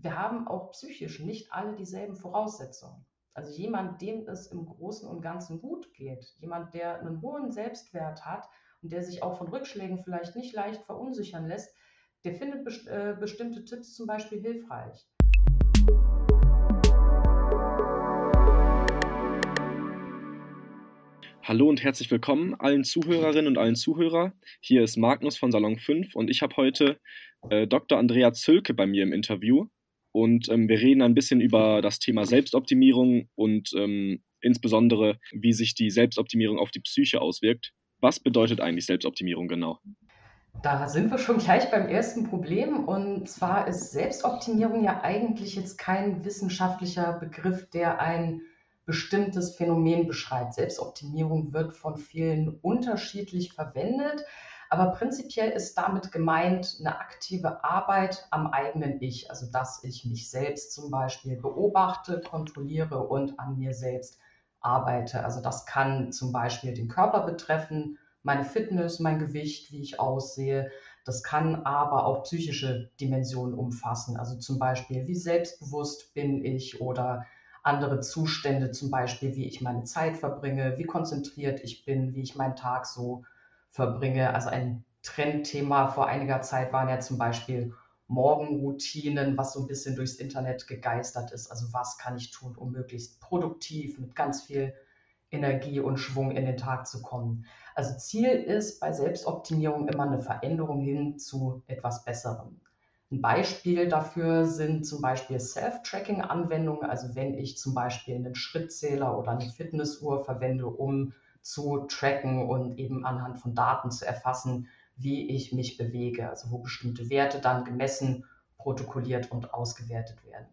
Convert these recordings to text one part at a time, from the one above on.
wir haben auch psychisch nicht alle dieselben Voraussetzungen. Also jemand, dem es im Großen und Ganzen gut geht, jemand, der einen hohen Selbstwert hat und der sich auch von Rückschlägen vielleicht nicht leicht verunsichern lässt, der findet best äh, bestimmte Tipps zum Beispiel hilfreich. Hallo und herzlich willkommen allen Zuhörerinnen und allen Zuhörer. Hier ist Magnus von Salon 5 und ich habe heute äh, Dr. Andrea Zülke bei mir im Interview. Und ähm, wir reden ein bisschen über das Thema Selbstoptimierung und ähm, insbesondere, wie sich die Selbstoptimierung auf die Psyche auswirkt. Was bedeutet eigentlich Selbstoptimierung genau? Da sind wir schon gleich beim ersten Problem. Und zwar ist Selbstoptimierung ja eigentlich jetzt kein wissenschaftlicher Begriff, der ein bestimmtes Phänomen beschreibt. Selbstoptimierung wird von vielen unterschiedlich verwendet, aber prinzipiell ist damit gemeint eine aktive Arbeit am eigenen Ich, also dass ich mich selbst zum Beispiel beobachte, kontrolliere und an mir selbst arbeite. Also das kann zum Beispiel den Körper betreffen, meine Fitness, mein Gewicht, wie ich aussehe. Das kann aber auch psychische Dimensionen umfassen, also zum Beispiel, wie selbstbewusst bin ich oder andere Zustände, zum Beispiel, wie ich meine Zeit verbringe, wie konzentriert ich bin, wie ich meinen Tag so verbringe. Also ein Trendthema vor einiger Zeit waren ja zum Beispiel Morgenroutinen, was so ein bisschen durchs Internet gegeistert ist. Also was kann ich tun, um möglichst produktiv mit ganz viel Energie und Schwung in den Tag zu kommen. Also Ziel ist bei Selbstoptimierung immer eine Veränderung hin zu etwas Besserem. Ein Beispiel dafür sind zum Beispiel Self-Tracking-Anwendungen. Also wenn ich zum Beispiel einen Schrittzähler oder eine Fitnessuhr verwende, um zu tracken und eben anhand von Daten zu erfassen, wie ich mich bewege. Also wo bestimmte Werte dann gemessen, protokolliert und ausgewertet werden.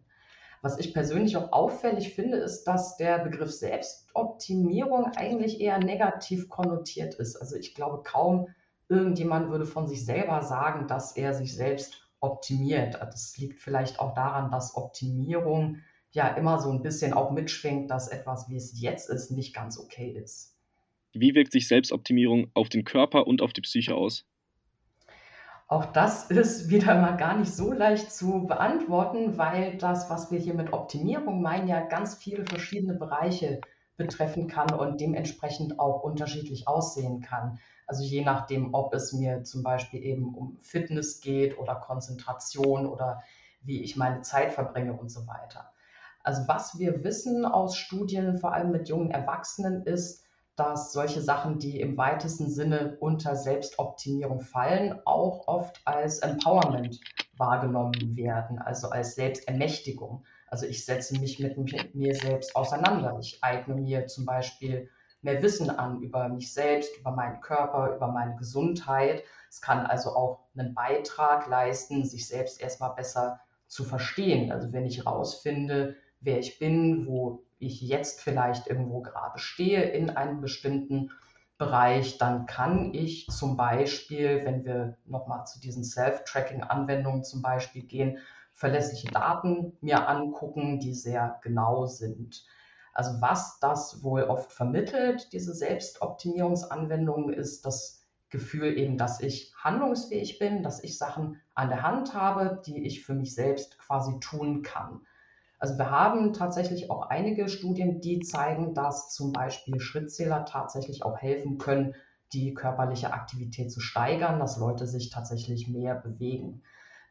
Was ich persönlich auch auffällig finde, ist, dass der Begriff Selbstoptimierung eigentlich eher negativ konnotiert ist. Also ich glaube, kaum irgendjemand würde von sich selber sagen, dass er sich selbst optimiert. Das liegt vielleicht auch daran, dass Optimierung ja immer so ein bisschen auch mitschwingt, dass etwas, wie es jetzt ist, nicht ganz okay ist. Wie wirkt sich Selbstoptimierung auf den Körper und auf die Psyche aus? Auch das ist wieder mal gar nicht so leicht zu beantworten, weil das, was wir hier mit Optimierung meinen, ja ganz viele verschiedene Bereiche betreffen kann und dementsprechend auch unterschiedlich aussehen kann. Also je nachdem, ob es mir zum Beispiel eben um Fitness geht oder Konzentration oder wie ich meine Zeit verbringe und so weiter. Also was wir wissen aus Studien, vor allem mit jungen Erwachsenen, ist, dass solche Sachen, die im weitesten Sinne unter Selbstoptimierung fallen, auch oft als Empowerment wahrgenommen werden, also als Selbstermächtigung. Also ich setze mich mit mir selbst auseinander. Ich eigne mir zum Beispiel mehr Wissen an über mich selbst, über meinen Körper, über meine Gesundheit. Es kann also auch einen Beitrag leisten, sich selbst erstmal besser zu verstehen. Also wenn ich herausfinde, wer ich bin, wo ich jetzt vielleicht irgendwo gerade stehe in einem bestimmten Bereich, dann kann ich zum Beispiel, wenn wir nochmal zu diesen Self-Tracking-Anwendungen zum Beispiel gehen, verlässliche Daten mir angucken, die sehr genau sind. Also was das wohl oft vermittelt, diese Selbstoptimierungsanwendung, ist das Gefühl eben, dass ich handlungsfähig bin, dass ich Sachen an der Hand habe, die ich für mich selbst quasi tun kann. Also wir haben tatsächlich auch einige Studien, die zeigen, dass zum Beispiel Schrittzähler tatsächlich auch helfen können, die körperliche Aktivität zu steigern, dass Leute sich tatsächlich mehr bewegen.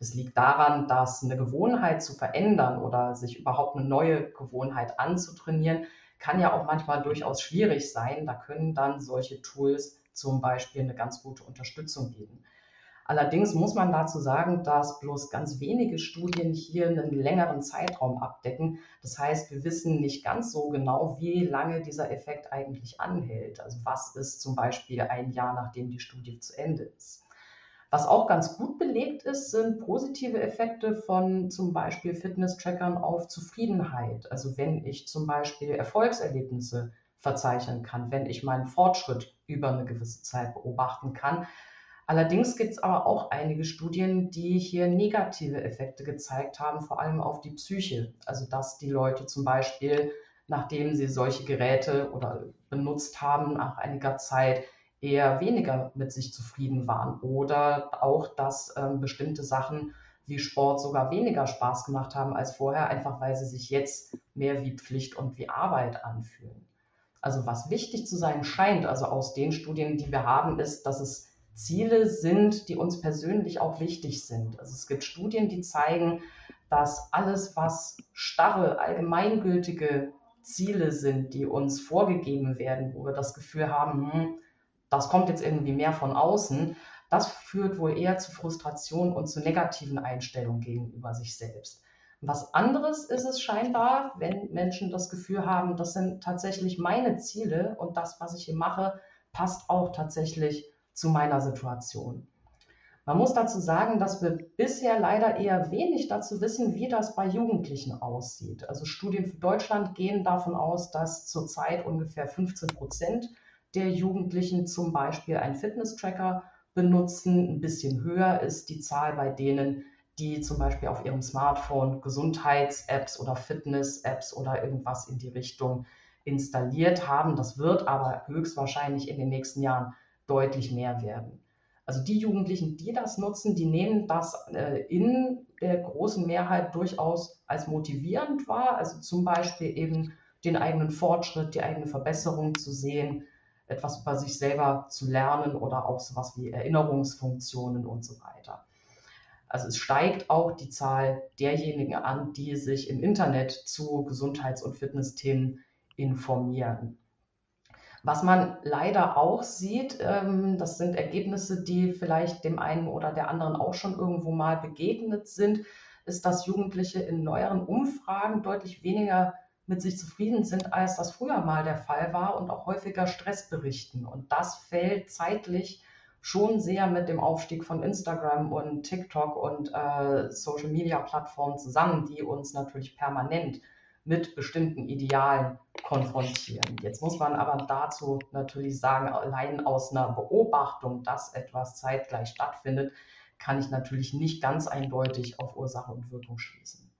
Es liegt daran, dass eine Gewohnheit zu verändern oder sich überhaupt eine neue Gewohnheit anzutrainieren, kann ja auch manchmal durchaus schwierig sein. Da können dann solche Tools zum Beispiel eine ganz gute Unterstützung geben. Allerdings muss man dazu sagen, dass bloß ganz wenige Studien hier einen längeren Zeitraum abdecken. Das heißt, wir wissen nicht ganz so genau, wie lange dieser Effekt eigentlich anhält. Also was ist zum Beispiel ein Jahr, nachdem die Studie zu Ende ist. Was auch ganz gut belegt ist, sind positive Effekte von zum Beispiel Fitness-Trackern auf Zufriedenheit. Also wenn ich zum Beispiel Erfolgserlebnisse verzeichnen kann, wenn ich meinen Fortschritt über eine gewisse Zeit beobachten kann. Allerdings gibt es aber auch einige Studien, die hier negative Effekte gezeigt haben, vor allem auf die Psyche. Also dass die Leute zum Beispiel, nachdem sie solche Geräte oder benutzt haben, nach einiger Zeit eher weniger mit sich zufrieden waren oder auch, dass ähm, bestimmte Sachen wie Sport sogar weniger Spaß gemacht haben als vorher, einfach weil sie sich jetzt mehr wie Pflicht und wie Arbeit anfühlen. Also was wichtig zu sein scheint, also aus den Studien, die wir haben, ist, dass es Ziele sind, die uns persönlich auch wichtig sind. Also es gibt Studien, die zeigen, dass alles, was starre, allgemeingültige Ziele sind, die uns vorgegeben werden, wo wir das Gefühl haben, hm, das kommt jetzt irgendwie mehr von außen, das führt wohl eher zu Frustration und zu negativen Einstellungen gegenüber sich selbst. Was anderes ist es scheinbar, wenn Menschen das Gefühl haben, das sind tatsächlich meine Ziele und das, was ich hier mache, passt auch tatsächlich zu meiner Situation. Man muss dazu sagen, dass wir bisher leider eher wenig dazu wissen, wie das bei Jugendlichen aussieht. Also Studien für Deutschland gehen davon aus, dass zurzeit ungefähr 15 Prozent der Jugendlichen zum Beispiel einen Fitness-Tracker benutzen. Ein bisschen höher ist die Zahl bei denen, die zum Beispiel auf ihrem Smartphone Gesundheits-Apps oder Fitness-Apps oder irgendwas in die Richtung installiert haben. Das wird aber höchstwahrscheinlich in den nächsten Jahren deutlich mehr werden. Also die Jugendlichen, die das nutzen, die nehmen das äh, in der großen Mehrheit durchaus als motivierend wahr. Also zum Beispiel eben den eigenen Fortschritt, die eigene Verbesserung zu sehen, etwas über sich selber zu lernen oder auch sowas wie Erinnerungsfunktionen und so weiter. Also es steigt auch die Zahl derjenigen an, die sich im Internet zu Gesundheits- und Fitnessthemen informieren. Was man leider auch sieht, ähm, das sind Ergebnisse, die vielleicht dem einen oder der anderen auch schon irgendwo mal begegnet sind, ist, dass Jugendliche in neueren Umfragen deutlich weniger mit sich zufrieden sind, als das früher mal der Fall war und auch häufiger Stress berichten. Und das fällt zeitlich schon sehr mit dem Aufstieg von Instagram und TikTok und äh, Social-Media-Plattformen zusammen, die uns natürlich permanent mit bestimmten Idealen konfrontieren. Jetzt muss man aber dazu natürlich sagen, allein aus einer Beobachtung, dass etwas zeitgleich stattfindet, kann ich natürlich nicht ganz eindeutig auf Ursache und Wirkung schließen.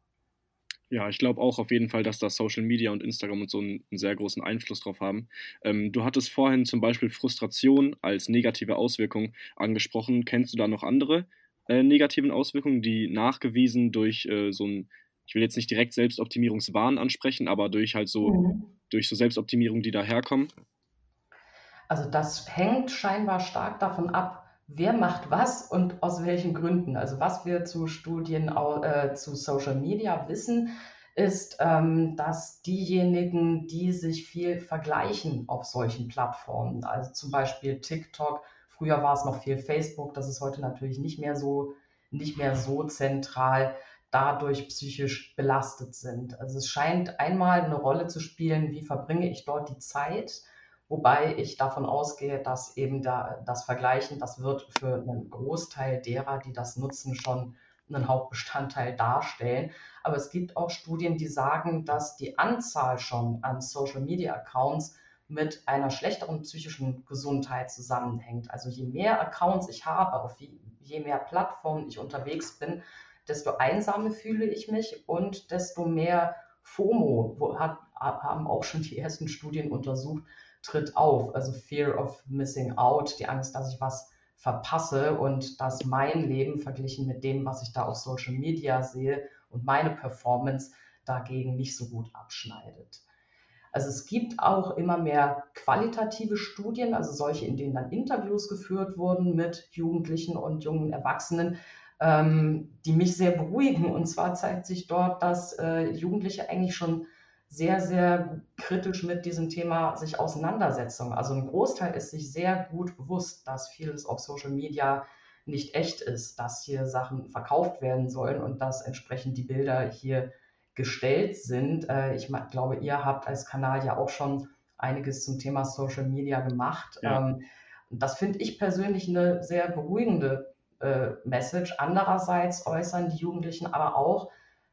Ja, ich glaube auch auf jeden Fall, dass da Social Media und Instagram und so einen, einen sehr großen Einfluss drauf haben. Ähm, du hattest vorhin zum Beispiel Frustration als negative Auswirkung angesprochen. Kennst du da noch andere äh, negativen Auswirkungen, die nachgewiesen durch äh, so ein ich will jetzt nicht direkt Selbstoptimierungswahn ansprechen, aber durch halt so, mhm. durch so Selbstoptimierung, die daherkommen? Also das hängt scheinbar stark davon ab, wer macht was und aus welchen Gründen. Also was wir zu Studien äh, zu Social Media wissen, ist, ähm, dass diejenigen, die sich viel vergleichen auf solchen Plattformen, also zum Beispiel TikTok, früher war es noch viel Facebook, das ist heute natürlich nicht mehr so, nicht mehr so zentral, dadurch psychisch belastet sind. Also es scheint einmal eine Rolle zu spielen, wie verbringe ich dort die Zeit, wobei ich davon ausgehe, dass eben da, das Vergleichen, das wird für einen Großteil derer, die das nutzen, schon einen Hauptbestandteil darstellen. Aber es gibt auch Studien, die sagen, dass die Anzahl schon an Social-Media-Accounts mit einer schlechteren psychischen Gesundheit zusammenhängt. Also je mehr Accounts ich habe, auf je mehr Plattformen ich unterwegs bin, desto einsamer fühle ich mich und desto mehr FOMO, hat, haben auch schon die ersten Studien untersucht, tritt auf. Also Fear of Missing Out, die Angst, dass ich was verpasse und dass mein Leben verglichen mit dem, was ich da auf Social Media sehe und meine Performance dagegen nicht so gut abschneidet. Also es gibt auch immer mehr qualitative Studien, also solche, in denen dann Interviews geführt wurden mit Jugendlichen und jungen Erwachsenen, die mich sehr beruhigen. Und zwar zeigt sich dort, dass äh, Jugendliche eigentlich schon sehr, sehr kritisch mit diesem Thema sich auseinandersetzen. Also ein Großteil ist sich sehr gut bewusst, dass vieles auf Social Media nicht echt ist, dass hier Sachen verkauft werden sollen und dass entsprechend die Bilder hier gestellt sind. Äh, ich glaube, ihr habt als Kanal ja auch schon einiges zum Thema Social Media gemacht. Ja. Ähm, das finde ich persönlich eine sehr beruhigende äh, Message. Andererseits äußern die Jugendlichen aber auch,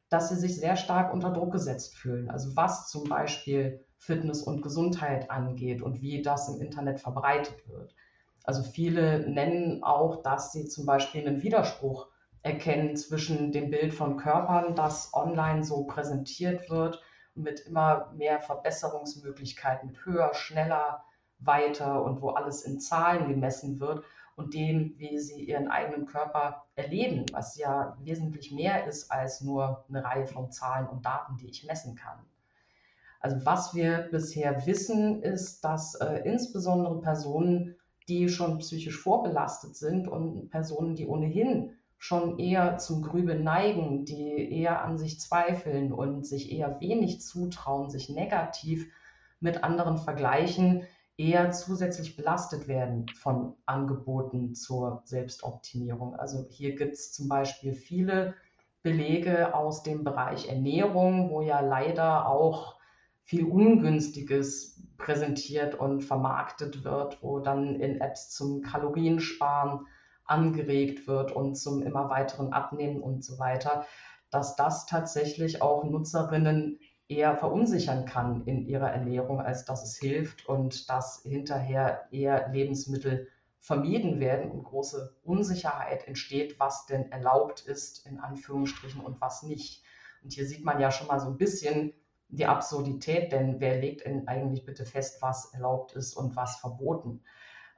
dass sie sich sehr stark unter Druck gesetzt fühlen. Also was zum Beispiel Fitness und Gesundheit angeht und wie das im Internet verbreitet wird. Also viele nennen auch, dass sie zum Beispiel einen Widerspruch erkennen zwischen dem Bild von Körpern, das online so präsentiert wird, mit immer mehr Verbesserungsmöglichkeiten, mit höher, schneller, weiter und wo alles in Zahlen gemessen wird und dem, wie sie ihren eigenen Körper erleben, was ja wesentlich mehr ist als nur eine Reihe von Zahlen und Daten, die ich messen kann. Also was wir bisher wissen, ist, dass äh, insbesondere Personen, die schon psychisch vorbelastet sind und Personen, die ohnehin schon eher zum Grübeln neigen, die eher an sich zweifeln und sich eher wenig zutrauen, sich negativ mit anderen vergleichen, eher zusätzlich belastet werden von Angeboten zur Selbstoptimierung. Also hier gibt es zum Beispiel viele Belege aus dem Bereich Ernährung, wo ja leider auch viel Ungünstiges präsentiert und vermarktet wird, wo dann in Apps zum Kaloriensparen angeregt wird und zum immer weiteren Abnehmen und so weiter, dass das tatsächlich auch Nutzerinnen eher verunsichern kann in ihrer Ernährung, als dass es hilft und dass hinterher eher Lebensmittel vermieden werden und große Unsicherheit entsteht, was denn erlaubt ist, in Anführungsstrichen, und was nicht. Und hier sieht man ja schon mal so ein bisschen die Absurdität, denn wer legt denn eigentlich bitte fest, was erlaubt ist und was verboten?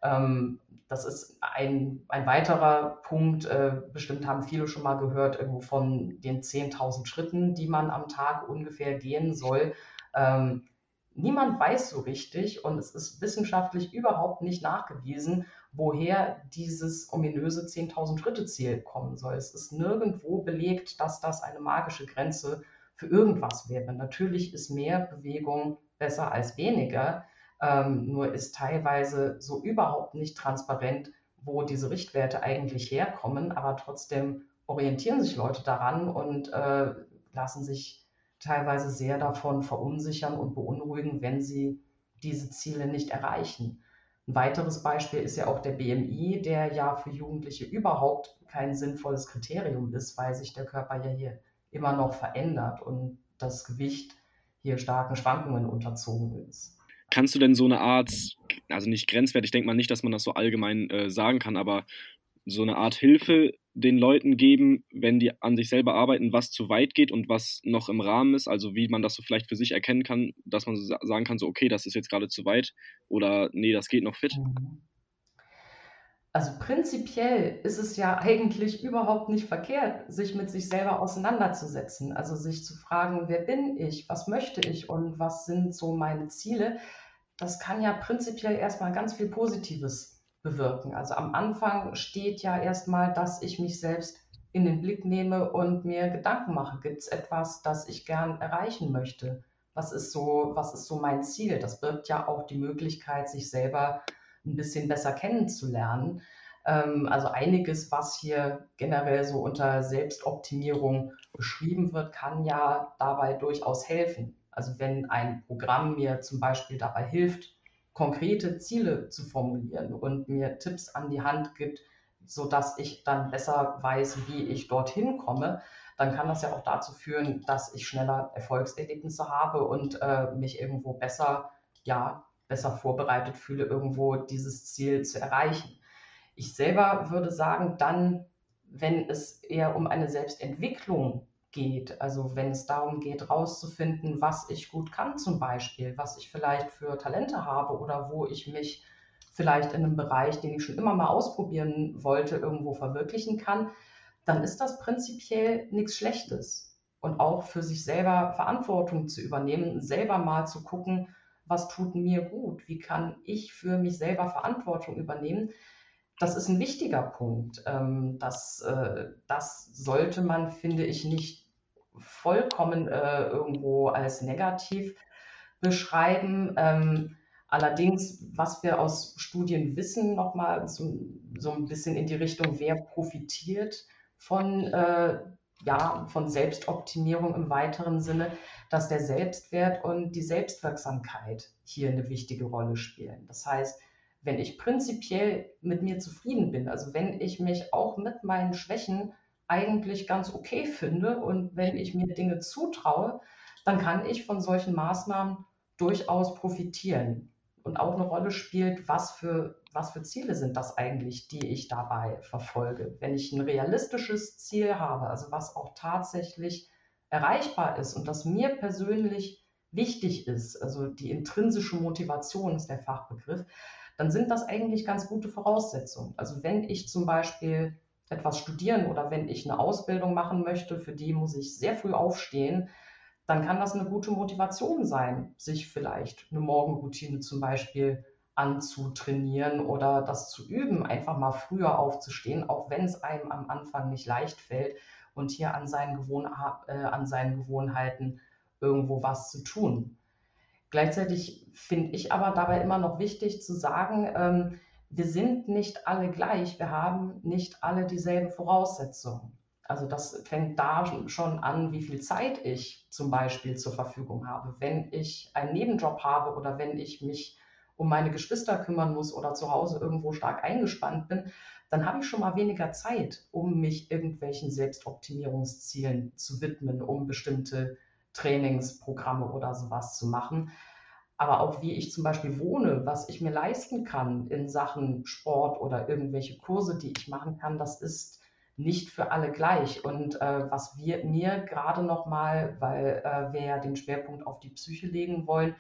Ähm, das ist ein, ein weiterer Punkt. Äh, bestimmt haben viele schon mal gehört, irgendwo von den 10.000 Schritten, die man am Tag ungefähr gehen soll. Ähm, niemand weiß so richtig und es ist wissenschaftlich überhaupt nicht nachgewiesen, woher dieses ominöse 10.000 Schritte Ziel kommen soll. Es ist nirgendwo belegt, dass das eine magische Grenze für irgendwas wäre. Natürlich ist mehr Bewegung besser als weniger. Ähm, nur ist teilweise so überhaupt nicht transparent, wo diese Richtwerte eigentlich herkommen, aber trotzdem orientieren sich Leute daran und äh, lassen sich teilweise sehr davon verunsichern und beunruhigen, wenn sie diese Ziele nicht erreichen. Ein weiteres Beispiel ist ja auch der BMI, der ja für Jugendliche überhaupt kein sinnvolles Kriterium ist, weil sich der Körper ja hier immer noch verändert und das Gewicht hier starken Schwankungen unterzogen ist. Kannst du denn so eine Art, also nicht grenzwert, ich denke mal nicht, dass man das so allgemein äh, sagen kann, aber so eine Art Hilfe den Leuten geben, wenn die an sich selber arbeiten, was zu weit geht und was noch im Rahmen ist, also wie man das so vielleicht für sich erkennen kann, dass man so sagen kann, so okay, das ist jetzt gerade zu weit oder nee, das geht noch fit? Mhm. Also prinzipiell ist es ja eigentlich überhaupt nicht verkehrt, sich mit sich selber auseinanderzusetzen. Also sich zu fragen, wer bin ich, was möchte ich und was sind so meine Ziele das kann ja prinzipiell erstmal ganz viel Positives bewirken. Also am Anfang steht ja erstmal, dass ich mich selbst in den Blick nehme und mir Gedanken mache. Gibt es etwas, das ich gern erreichen möchte? Was ist so, was ist so mein Ziel? Das birgt ja auch die Möglichkeit, sich selber ein bisschen besser kennenzulernen. Ähm, also einiges, was hier generell so unter Selbstoptimierung beschrieben wird, kann ja dabei durchaus helfen. Also wenn ein Programm mir zum Beispiel dabei hilft, konkrete Ziele zu formulieren und mir Tipps an die Hand gibt, sodass ich dann besser weiß, wie ich dorthin komme, dann kann das ja auch dazu führen, dass ich schneller Erfolgserlebnisse habe und äh, mich irgendwo besser, ja, besser vorbereitet fühle, irgendwo dieses Ziel zu erreichen. Ich selber würde sagen, dann, wenn es eher um eine Selbstentwicklung geht. Also wenn es darum geht, rauszufinden, was ich gut kann zum Beispiel, was ich vielleicht für Talente habe oder wo ich mich vielleicht in einem Bereich, den ich schon immer mal ausprobieren wollte, irgendwo verwirklichen kann, dann ist das prinzipiell nichts Schlechtes. Und auch für sich selber Verantwortung zu übernehmen, selber mal zu gucken, was tut mir gut, wie kann ich für mich selber Verantwortung übernehmen, das ist ein wichtiger Punkt. Ähm, das, äh, das sollte man, finde ich, nicht vollkommen äh, irgendwo als negativ beschreiben. Ähm, allerdings, was wir aus Studien wissen, nochmal so, so ein bisschen in die Richtung, wer profitiert von, äh, ja, von Selbstoptimierung im weiteren Sinne, dass der Selbstwert und die Selbstwirksamkeit hier eine wichtige Rolle spielen. Das heißt, wenn ich prinzipiell mit mir zufrieden bin, also wenn ich mich auch mit meinen Schwächen eigentlich ganz okay finde. Und wenn ich mir Dinge zutraue, dann kann ich von solchen Maßnahmen durchaus profitieren. Und auch eine Rolle spielt, was für, was für Ziele sind das eigentlich, die ich dabei verfolge. Wenn ich ein realistisches Ziel habe, also was auch tatsächlich erreichbar ist und das mir persönlich wichtig ist, also die intrinsische Motivation ist der Fachbegriff, dann sind das eigentlich ganz gute Voraussetzungen. Also wenn ich zum Beispiel etwas studieren oder wenn ich eine Ausbildung machen möchte, für die muss ich sehr früh aufstehen, dann kann das eine gute Motivation sein, sich vielleicht eine Morgenroutine zum Beispiel anzutrainieren oder das zu üben, einfach mal früher aufzustehen, auch wenn es einem am Anfang nicht leicht fällt und hier an seinen, Gewohn äh, an seinen Gewohnheiten irgendwo was zu tun. Gleichzeitig finde ich aber dabei immer noch wichtig zu sagen, ähm, wir sind nicht alle gleich, wir haben nicht alle dieselben Voraussetzungen. Also das fängt da schon an, wie viel Zeit ich zum Beispiel zur Verfügung habe. Wenn ich einen Nebenjob habe oder wenn ich mich um meine Geschwister kümmern muss oder zu Hause irgendwo stark eingespannt bin, dann habe ich schon mal weniger Zeit, um mich irgendwelchen Selbstoptimierungszielen zu widmen, um bestimmte Trainingsprogramme oder sowas zu machen. Aber auch wie ich zum Beispiel wohne, was ich mir leisten kann in Sachen Sport oder irgendwelche Kurse, die ich machen kann, das ist nicht für alle gleich. Und äh, was wir mir gerade nochmal, weil äh, wir ja den Schwerpunkt auf die Psyche legen wollen,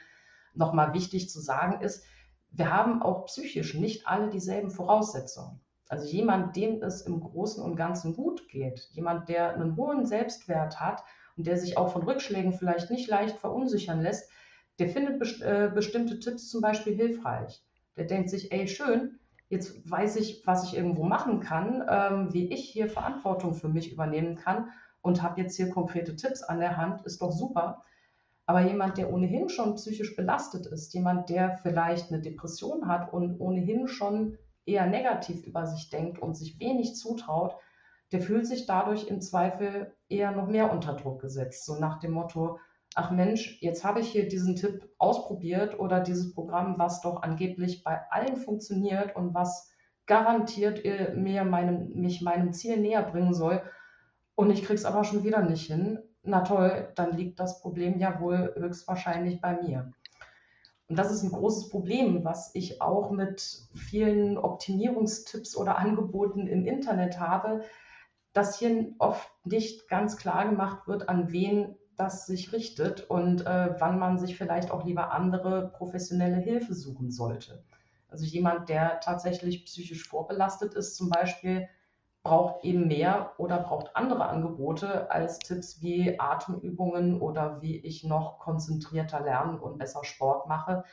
nochmal wichtig zu sagen ist, wir haben auch psychisch nicht alle dieselben Voraussetzungen. Also jemand, dem es im Großen und Ganzen gut geht, jemand, der einen hohen Selbstwert hat und der sich auch von Rückschlägen vielleicht nicht leicht verunsichern lässt, der findet best äh, bestimmte Tipps zum Beispiel hilfreich. Der denkt sich, ey, schön, jetzt weiß ich, was ich irgendwo machen kann, ähm, wie ich hier Verantwortung für mich übernehmen kann und habe jetzt hier konkrete Tipps an der Hand, ist doch super. Aber jemand, der ohnehin schon psychisch belastet ist, jemand, der vielleicht eine Depression hat und ohnehin schon eher negativ über sich denkt und sich wenig zutraut, der fühlt sich dadurch im Zweifel eher noch mehr unter Druck gesetzt. So nach dem Motto, ach Mensch, jetzt habe ich hier diesen Tipp ausprobiert oder dieses Programm, was doch angeblich bei allen funktioniert und was garantiert mir meinem, mich meinem Ziel näher bringen soll. Und ich kriege es aber schon wieder nicht hin. Na toll, dann liegt das Problem ja wohl höchstwahrscheinlich bei mir. Und das ist ein großes Problem, was ich auch mit vielen Optimierungstipps oder Angeboten im Internet habe, dass hier oft nicht ganz klar gemacht wird, an wen das sich richtet und äh, wann man sich vielleicht auch lieber andere professionelle Hilfe suchen sollte. Also jemand, der tatsächlich psychisch vorbelastet ist, zum Beispiel, braucht eben mehr oder braucht andere Angebote als Tipps wie Atemübungen oder wie ich noch konzentrierter lernen und besser Sport mache.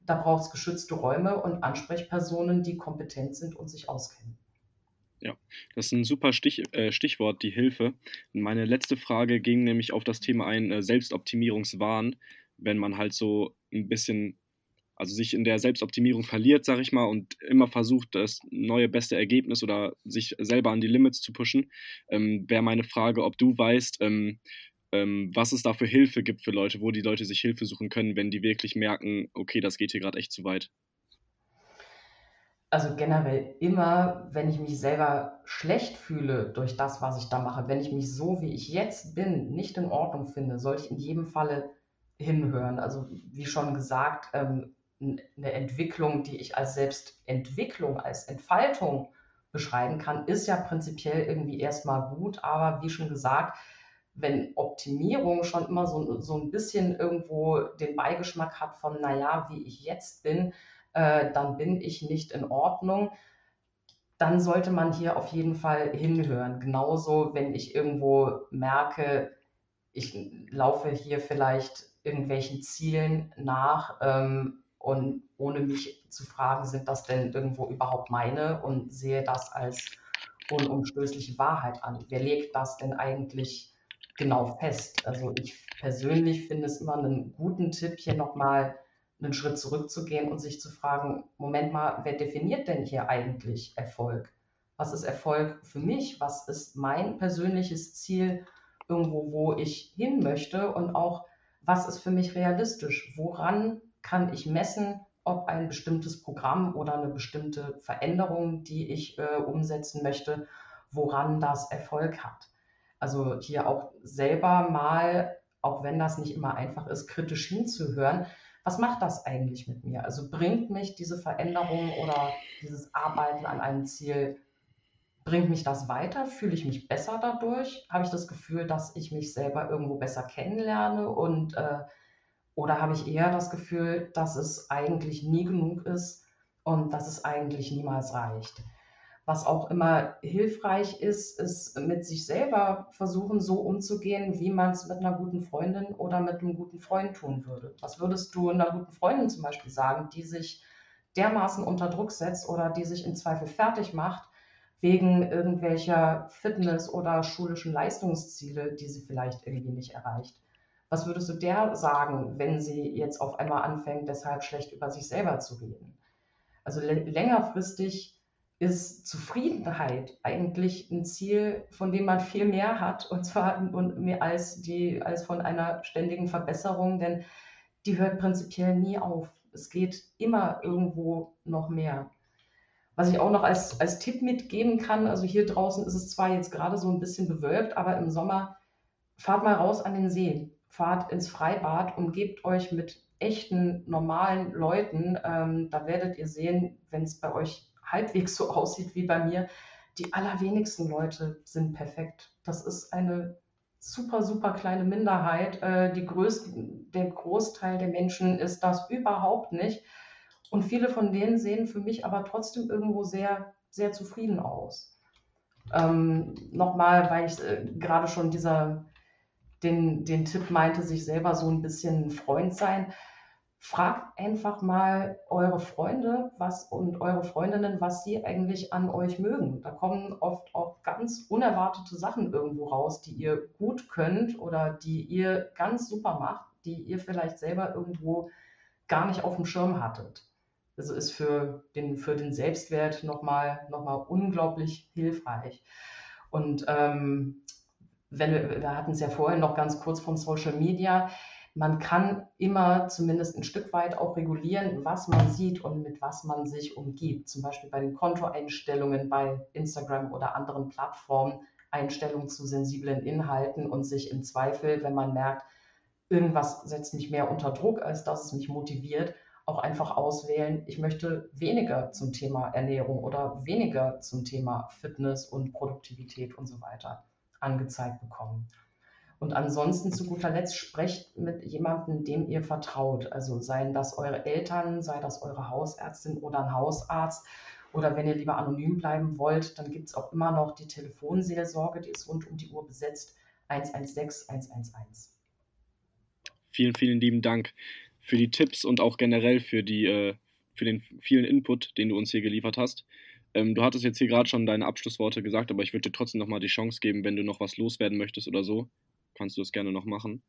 Da braucht es geschützte Räume und Ansprechpersonen, die kompetent sind und sich auskennen. Ja, das ist ein super Stich, äh, Stichwort, die Hilfe. Meine letzte Frage ging nämlich auf das Thema ein äh, Selbstoptimierungswahn, wenn man halt so ein bisschen, also sich in der Selbstoptimierung verliert, sag ich mal, und immer versucht, das neue beste Ergebnis oder sich selber an die Limits zu pushen, ähm, wäre meine Frage, ob du weißt, ähm, ähm, was es da für Hilfe gibt für Leute, wo die Leute sich Hilfe suchen können, wenn die wirklich merken, okay, das geht hier gerade echt zu weit also generell immer, wenn ich mich selber schlecht fühle durch das, was ich da mache, wenn ich mich so, wie ich jetzt bin, nicht in Ordnung finde, sollte ich in jedem Falle hinhören. Also wie schon gesagt, ähm, eine Entwicklung, die ich als Selbstentwicklung, als Entfaltung beschreiben kann, ist ja prinzipiell irgendwie erstmal gut, aber wie schon gesagt, wenn Optimierung schon immer so, so ein bisschen irgendwo den Beigeschmack hat von, naja, wie ich jetzt bin, äh, dann bin ich nicht in Ordnung. Dann sollte man hier auf jeden Fall hinhören. Genauso, wenn ich irgendwo merke, ich laufe hier vielleicht irgendwelchen Zielen nach ähm, und ohne mich zu fragen, sind das denn irgendwo überhaupt meine und sehe das als unumstößliche Wahrheit an. Wer legt das denn eigentlich genau fest? Also ich persönlich finde es immer einen guten Tipp, hier nochmal einen Schritt zurückzugehen und sich zu fragen, Moment mal, wer definiert denn hier eigentlich Erfolg? Was ist Erfolg für mich? Was ist mein persönliches Ziel irgendwo, wo ich hin möchte? Und auch, was ist für mich realistisch? Woran kann ich messen, ob ein bestimmtes Programm oder eine bestimmte Veränderung, die ich äh, umsetzen möchte, woran das Erfolg hat? Also hier auch selber mal, auch wenn das nicht immer einfach ist, kritisch hinzuhören, was macht das eigentlich mit mir? Also bringt mich diese Veränderung oder dieses Arbeiten an einem Ziel, bringt mich das weiter? Fühle ich mich besser dadurch? Habe ich das Gefühl, dass ich mich selber irgendwo besser kennenlerne? Und, äh, oder habe ich eher das Gefühl, dass es eigentlich nie genug ist, und dass es eigentlich niemals reicht. Was auch immer hilfreich ist, ist mit sich selber versuchen, so umzugehen, wie man es mit einer guten Freundin oder mit einem guten Freund tun würde. Was würdest du einer guten Freundin zum Beispiel sagen, die sich dermaßen unter Druck setzt oder die sich im Zweifel fertig macht wegen irgendwelcher Fitness- oder schulischen Leistungsziele, die sie vielleicht irgendwie nicht erreicht? Was würdest du der sagen, wenn sie jetzt auf einmal anfängt, deshalb schlecht über sich selber zu reden? Also längerfristig ist Zufriedenheit eigentlich ein Ziel, von dem man viel mehr hat, und zwar als, die, als von einer ständigen Verbesserung, denn die hört prinzipiell nie auf. Es geht immer irgendwo noch mehr. Was ich auch noch als, als Tipp mitgeben kann, also hier draußen ist es zwar jetzt gerade so ein bisschen bewölkt, aber im Sommer fahrt mal raus an den See, fahrt ins Freibad, umgebt euch mit echten, normalen Leuten. Ähm, da werdet ihr sehen, wenn es bei euch halbwegs so aussieht wie bei mir, die allerwenigsten Leute sind perfekt. Das ist eine super, super kleine Minderheit. Äh, die größten, der Großteil der Menschen ist das überhaupt nicht. Und viele von denen sehen für mich aber trotzdem irgendwo sehr, sehr zufrieden aus. Ähm, Nochmal, weil ich äh, gerade schon dieser, den, den Tipp meinte, sich selber so ein bisschen Freund sein fragt einfach mal eure Freunde was und eure Freundinnen, was sie eigentlich an euch mögen. Da kommen oft auch ganz unerwartete Sachen irgendwo raus, die ihr gut könnt oder die ihr ganz super macht, die ihr vielleicht selber irgendwo gar nicht auf dem Schirm hattet. Also ist für den, für den Selbstwert nochmal noch mal unglaublich hilfreich. Und ähm, wenn wir, wir hatten es ja vorhin noch ganz kurz von Social Media, man kann immer zumindest ein Stück weit auch regulieren, was man sieht und mit was man sich umgibt. Zum Beispiel bei den Kontoeinstellungen bei Instagram oder anderen Plattformen, Einstellungen zu sensiblen Inhalten und sich im Zweifel, wenn man merkt, irgendwas setzt mich mehr unter Druck, als dass es mich motiviert, auch einfach auswählen, ich möchte weniger zum Thema Ernährung oder weniger zum Thema Fitness und Produktivität und so weiter angezeigt bekommen. Und ansonsten zu guter Letzt sprecht mit jemandem, dem ihr vertraut. Also seien das eure Eltern, sei das eure Hausärztin oder ein Hausarzt. Oder wenn ihr lieber anonym bleiben wollt, dann gibt es auch immer noch die Telefonseelsorge, die ist rund um die Uhr besetzt. 116 111. Vielen, vielen lieben Dank für die Tipps und auch generell für, die, äh, für den vielen Input, den du uns hier geliefert hast. Ähm, du hattest jetzt hier gerade schon deine Abschlussworte gesagt, aber ich würde dir trotzdem nochmal die Chance geben, wenn du noch was loswerden möchtest oder so kannst du es gerne noch machen.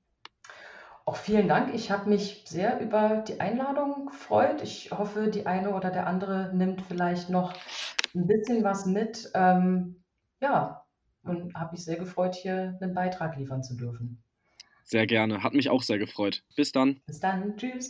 Auch vielen Dank. Ich habe mich sehr über die Einladung gefreut. Ich hoffe, die eine oder der andere nimmt vielleicht noch ein bisschen was mit. Ähm, ja, und habe mich sehr gefreut, hier einen Beitrag liefern zu dürfen. Sehr gerne. Hat mich auch sehr gefreut. Bis dann. Bis dann. Tschüss.